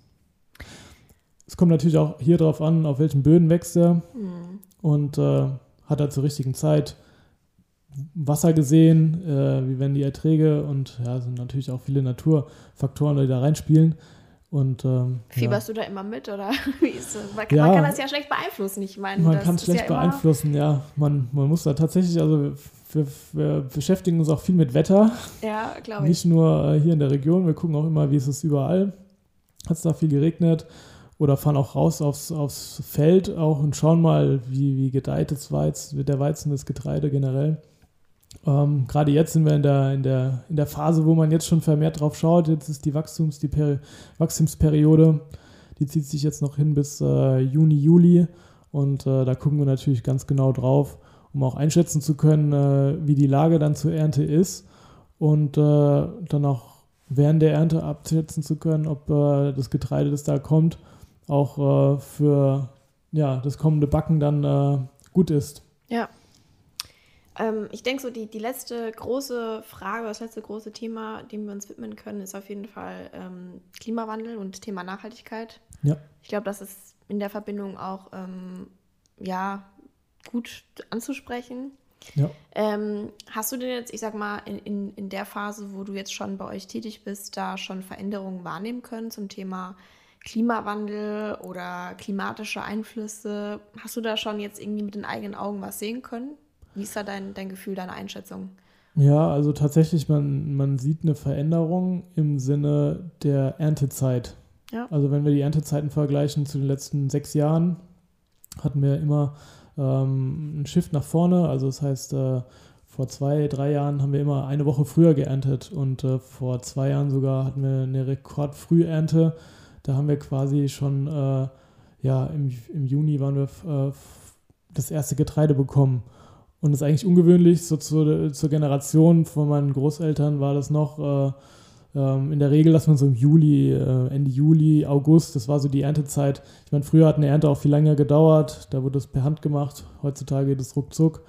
Es kommt natürlich auch hier drauf an, auf welchen Böden wächst er mhm. und äh, hat er zur richtigen Zeit Wasser gesehen, äh, wie werden die Erträge und ja, sind natürlich auch viele Naturfaktoren, die da reinspielen. Und, ähm, Fieberst ja. du da immer mit oder [LAUGHS] wie ist das? Man, ja, man kann das ja schlecht beeinflussen. Ich meine, man kann es schlecht ja beeinflussen, ja. Man, man muss da tatsächlich, also wir, wir, beschäftigen uns auch viel mit Wetter. Ja, glaube ich. Nicht nur äh, hier in der Region, wir gucken auch immer, wie ist es überall. Hat es da viel geregnet oder fahren auch raus aufs, aufs Feld auch und schauen mal, wie, wie gedeiht das Weizen, der Weizen, das Getreide generell. Ähm, Gerade jetzt sind wir in der, in, der, in der Phase, wo man jetzt schon vermehrt drauf schaut. Jetzt ist die, Wachstums, die Peri Wachstumsperiode, die zieht sich jetzt noch hin bis äh, Juni, Juli. Und äh, da gucken wir natürlich ganz genau drauf, um auch einschätzen zu können, äh, wie die Lage dann zur Ernte ist. Und äh, dann auch während der Ernte abschätzen zu können, ob äh, das Getreide, das da kommt, auch äh, für ja, das kommende Backen dann gut ist. Ja. Ähm, ich denke, so die, die letzte große Frage, das letzte große Thema, dem wir uns widmen können, ist auf jeden Fall ähm, Klimawandel und Thema Nachhaltigkeit. Ja. Ich glaube, das ist in der Verbindung auch ähm, ja, gut anzusprechen. Ja. Ähm, hast du denn jetzt, ich sag mal, in, in, in der Phase, wo du jetzt schon bei euch tätig bist, da schon Veränderungen wahrnehmen können zum Thema Klimawandel oder klimatische Einflüsse? Hast du da schon jetzt irgendwie mit den eigenen Augen was sehen können? Wie ist da dein, dein Gefühl, deine Einschätzung? Ja, also tatsächlich, man, man sieht eine Veränderung im Sinne der Erntezeit. Ja. Also wenn wir die Erntezeiten vergleichen zu den letzten sechs Jahren, hatten wir immer ähm, ein Shift nach vorne. Also das heißt, äh, vor zwei, drei Jahren haben wir immer eine Woche früher geerntet und äh, vor zwei Jahren sogar hatten wir eine Rekordfrühernte. Da haben wir quasi schon, äh, ja, im, im Juni waren wir äh, das erste Getreide bekommen. Und das ist eigentlich ungewöhnlich. So zur, zur Generation von meinen Großeltern war das noch äh, ähm, in der Regel, dass man so im Juli, äh, Ende Juli, August, das war so die Erntezeit. Ich meine, früher hat eine Ernte auch viel länger gedauert. Da wurde das per Hand gemacht. Heutzutage geht es ruckzuck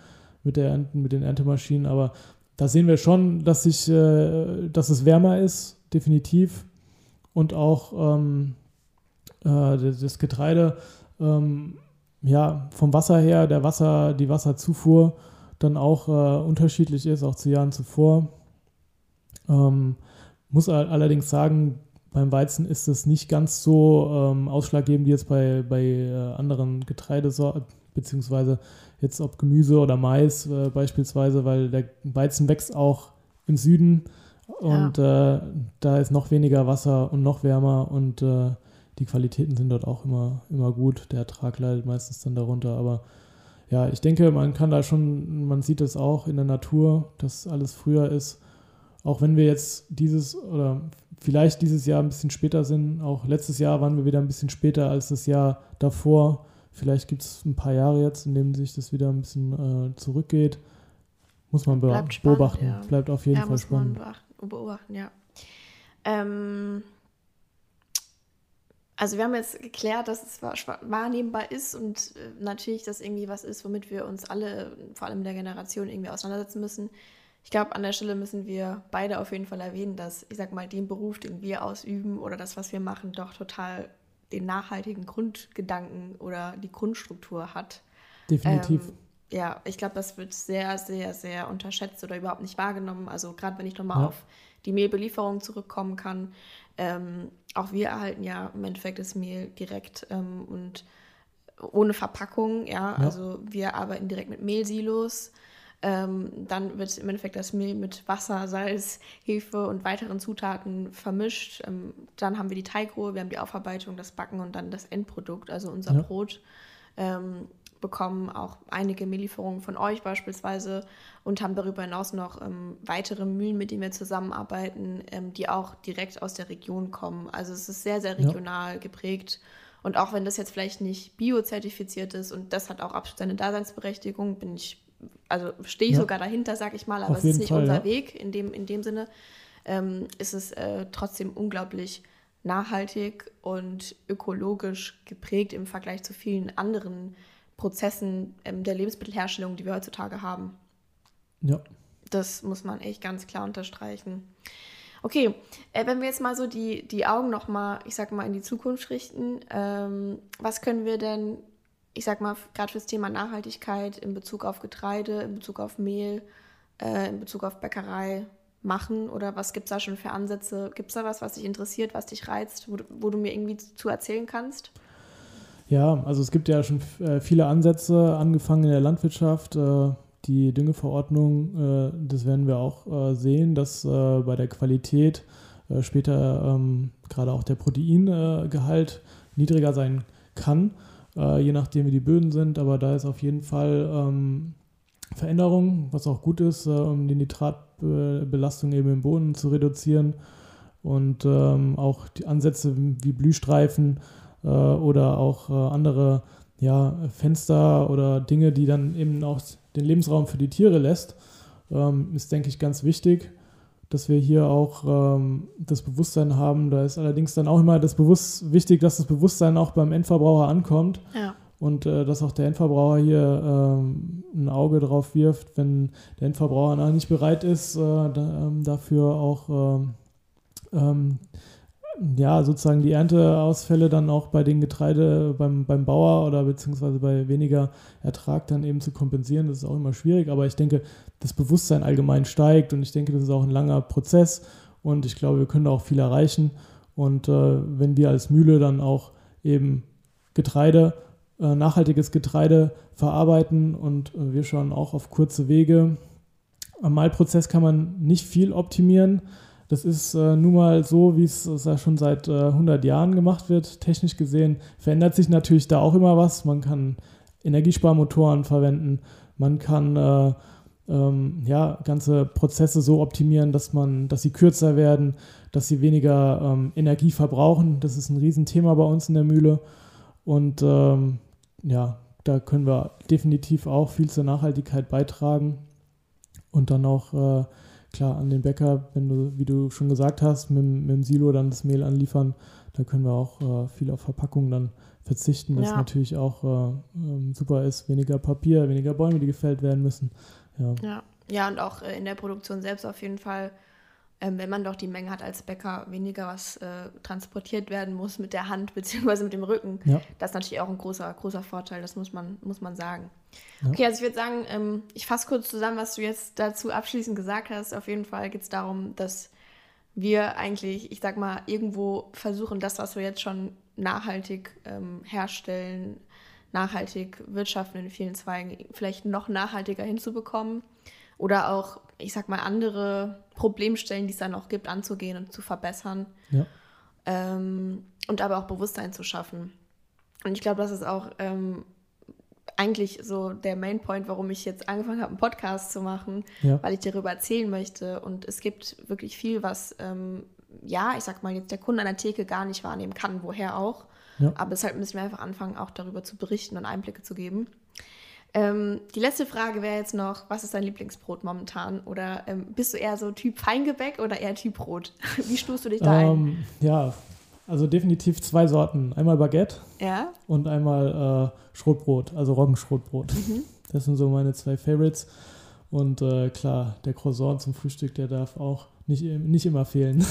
mit, der Ernten, mit den Erntemaschinen. Aber da sehen wir schon, dass, sich, äh, dass es wärmer ist, definitiv. Und auch ähm, äh, das Getreide. Ähm, ja, vom Wasser her, der Wasser, die Wasserzufuhr dann auch äh, unterschiedlich ist, auch zu Jahren zuvor. Ähm, muss allerdings sagen, beim Weizen ist es nicht ganz so ähm, ausschlaggebend wie jetzt bei, bei äh, anderen Getreidesorten, beziehungsweise jetzt ob Gemüse oder Mais äh, beispielsweise, weil der Weizen wächst auch im Süden und ja. äh, da ist noch weniger Wasser und noch wärmer und äh, die Qualitäten sind dort auch immer, immer gut. Der Ertrag leidet meistens dann darunter. Aber ja, ich denke, man kann da schon, man sieht es auch in der Natur, dass alles früher ist. Auch wenn wir jetzt dieses oder vielleicht dieses Jahr ein bisschen später sind, auch letztes Jahr waren wir wieder ein bisschen später als das Jahr davor. Vielleicht gibt es ein paar Jahre jetzt, in denen sich das wieder ein bisschen äh, zurückgeht. Muss man be Bleibt beobachten. Spannend, ja. Bleibt auf jeden ja, Fall spannend. Man beobachten, ja. Ähm, also wir haben jetzt geklärt, dass es wahrnehmbar ist und äh, natürlich das irgendwie was ist, womit wir uns alle, vor allem der Generation, irgendwie auseinandersetzen müssen. ich glaube, an der Stelle müssen wir beide auf jeden Fall erwähnen, dass, ich sag mal, den Beruf, den wir ausüben oder das, was wir machen, doch total den nachhaltigen Grundgedanken oder die Grundstruktur hat. Definitiv. Ähm, ja, ich glaube, das wird sehr, sehr, sehr unterschätzt oder überhaupt nicht wahrgenommen. Also gerade wenn ich nochmal ja. auf die Mehlbelieferung zurückkommen kann. Ähm, auch wir erhalten ja im Endeffekt das Mehl direkt ähm, und ohne Verpackung. Ja? ja? also wir arbeiten direkt mit Mehlsilos. Ähm, dann wird im Endeffekt das Mehl mit Wasser, Salz, Hefe und weiteren Zutaten vermischt. Ähm, dann haben wir die Teigruhe, wir haben die Aufarbeitung, das Backen und dann das Endprodukt, also unser ja. Brot. Ähm, bekommen auch einige Mehlieferungen von euch beispielsweise und haben darüber hinaus noch ähm, weitere Mühlen, mit denen wir zusammenarbeiten, ähm, die auch direkt aus der Region kommen. Also es ist sehr, sehr regional ja. geprägt. Und auch wenn das jetzt vielleicht nicht biozertifiziert ist und das hat auch absolut seine Daseinsberechtigung, bin ich also stehe ich ja. sogar dahinter, sag ich mal, aber es ist nicht Fall, unser ja. Weg in dem, in dem Sinne, ähm, ist es äh, trotzdem unglaublich nachhaltig und ökologisch geprägt im Vergleich zu vielen anderen Prozessen ähm, der Lebensmittelherstellung, die wir heutzutage haben. Ja. Das muss man echt ganz klar unterstreichen. Okay, äh, wenn wir jetzt mal so die, die Augen nochmal, ich sag mal, in die Zukunft richten, ähm, was können wir denn ich sag mal, gerade fürs Thema Nachhaltigkeit in Bezug auf Getreide, in Bezug auf Mehl, äh, in Bezug auf Bäckerei machen? Oder was gibt es da schon für Ansätze? Gibt es da was, was dich interessiert, was dich reizt, wo, wo du mir irgendwie zu erzählen kannst? Ja, also es gibt ja schon äh, viele Ansätze, angefangen in der Landwirtschaft. Äh, die Düngeverordnung, äh, das werden wir auch sehen, dass bei der Qualität später ähm, gerade auch der Proteingehalt niedriger sein kann je nachdem wie die Böden sind, aber da ist auf jeden Fall ähm, Veränderung, was auch gut ist, um die Nitratbelastung eben im Boden zu reduzieren und ähm, auch die Ansätze wie Blühstreifen oder auch äh, andere ja, Fenster oder Dinge, die dann eben auch den Lebensraum für die Tiere lässt, ähm, ist, denke ich, ganz wichtig dass wir hier auch ähm, das Bewusstsein haben. Da ist allerdings dann auch immer das Bewusst wichtig, dass das Bewusstsein auch beim Endverbraucher ankommt. Ja. Und äh, dass auch der Endverbraucher hier ähm, ein Auge drauf wirft, wenn der Endverbraucher noch nicht bereit ist, äh, da, dafür auch ja, sozusagen die Ernteausfälle dann auch bei den Getreide beim, beim Bauer oder beziehungsweise bei weniger Ertrag dann eben zu kompensieren. Das ist auch immer schwierig, aber ich denke, das Bewusstsein allgemein steigt und ich denke, das ist auch ein langer Prozess und ich glaube, wir können auch viel erreichen. Und äh, wenn wir als Mühle dann auch eben Getreide, äh, nachhaltiges Getreide verarbeiten und äh, wir schauen auch auf kurze Wege. Am Malprozess kann man nicht viel optimieren das ist äh, nun mal so, wie es ja schon seit äh, 100 Jahren gemacht wird. Technisch gesehen verändert sich natürlich da auch immer was. Man kann Energiesparmotoren verwenden, man kann äh, ähm, ja, ganze Prozesse so optimieren, dass, man, dass sie kürzer werden, dass sie weniger ähm, Energie verbrauchen. Das ist ein Riesenthema bei uns in der Mühle. Und ähm, ja, da können wir definitiv auch viel zur Nachhaltigkeit beitragen und dann auch äh, klar, an den Bäcker, wenn du, wie du schon gesagt hast, mit, mit dem Silo dann das Mehl anliefern, da können wir auch äh, viel auf Verpackung dann verzichten, das ja. natürlich auch äh, ähm, super ist. Weniger Papier, weniger Bäume, die gefällt werden müssen. Ja, ja. ja und auch äh, in der Produktion selbst auf jeden Fall ähm, wenn man doch die Menge hat als Bäcker, weniger was äh, transportiert werden muss mit der Hand [LAUGHS] bzw. mit dem Rücken. Ja. Das ist natürlich auch ein großer, großer Vorteil, das muss man, muss man sagen. Ja. Okay, also ich würde sagen, ähm, ich fasse kurz zusammen, was du jetzt dazu abschließend gesagt hast. Auf jeden Fall geht es darum, dass wir eigentlich, ich sag mal, irgendwo versuchen, das, was wir jetzt schon nachhaltig ähm, herstellen, nachhaltig wirtschaften in vielen Zweigen, vielleicht noch nachhaltiger hinzubekommen oder auch, ich sag mal, andere Problemstellen, die es dann noch gibt, anzugehen und zu verbessern. Ja. Ähm, und aber auch Bewusstsein zu schaffen. Und ich glaube, das ist auch ähm, eigentlich so der Main Point, warum ich jetzt angefangen habe, einen Podcast zu machen, ja. weil ich darüber erzählen möchte. Und es gibt wirklich viel, was, ähm, ja, ich sag mal, jetzt der Kunde an der Theke gar nicht wahrnehmen kann, woher auch. Ja. Aber deshalb müssen wir einfach anfangen, auch darüber zu berichten und Einblicke zu geben. Ähm, die letzte Frage wäre jetzt noch, was ist dein Lieblingsbrot momentan? Oder ähm, bist du eher so Typ Feingebäck oder eher Typ Brot? [LAUGHS] Wie stufst du dich da ähm, ein? Ja, also definitiv zwei Sorten. Einmal Baguette ja? und einmal äh, Schrotbrot, also Roggenschrotbrot. Mhm. Das sind so meine zwei Favorites. Und äh, klar, der Croissant zum Frühstück, der darf auch nicht, nicht immer fehlen.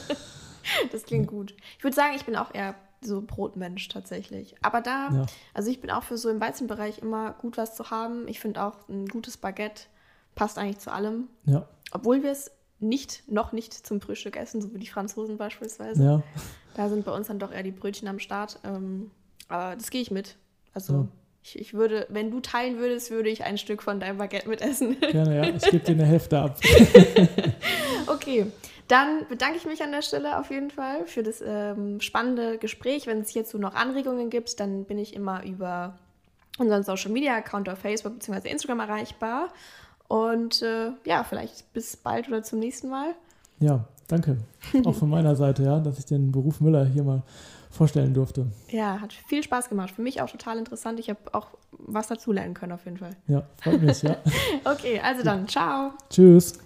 [LAUGHS] das klingt gut. Ich würde sagen, ich bin auch eher so Brotmensch tatsächlich. Aber da, ja. also ich bin auch für so im Weizenbereich immer gut was zu haben. Ich finde auch ein gutes Baguette passt eigentlich zu allem. Ja. Obwohl wir es nicht, noch nicht zum Frühstück essen, so wie die Franzosen beispielsweise. Ja. Da sind bei uns dann doch eher die Brötchen am Start. Ähm, aber das gehe ich mit. Also ja. ich, ich würde, wenn du teilen würdest, würde ich ein Stück von deinem Baguette mitessen. Gerne, ja. Ich gebe dir eine Hälfte ab. [LAUGHS] okay. Dann bedanke ich mich an der Stelle auf jeden Fall für das ähm, spannende Gespräch. Wenn es hierzu noch Anregungen gibt, dann bin ich immer über unseren Social Media Account auf Facebook bzw. Instagram erreichbar. Und äh, ja, vielleicht bis bald oder zum nächsten Mal. Ja, danke. [LAUGHS] Auch von meiner Seite, ja, dass ich den Beruf Müller hier mal vorstellen durfte. Ja, hat viel Spaß gemacht. Für mich auch total interessant. Ich habe auch was dazulernen können auf jeden Fall. Ja, freut mich, ja. [LAUGHS] okay, also dann, ciao. Tschüss.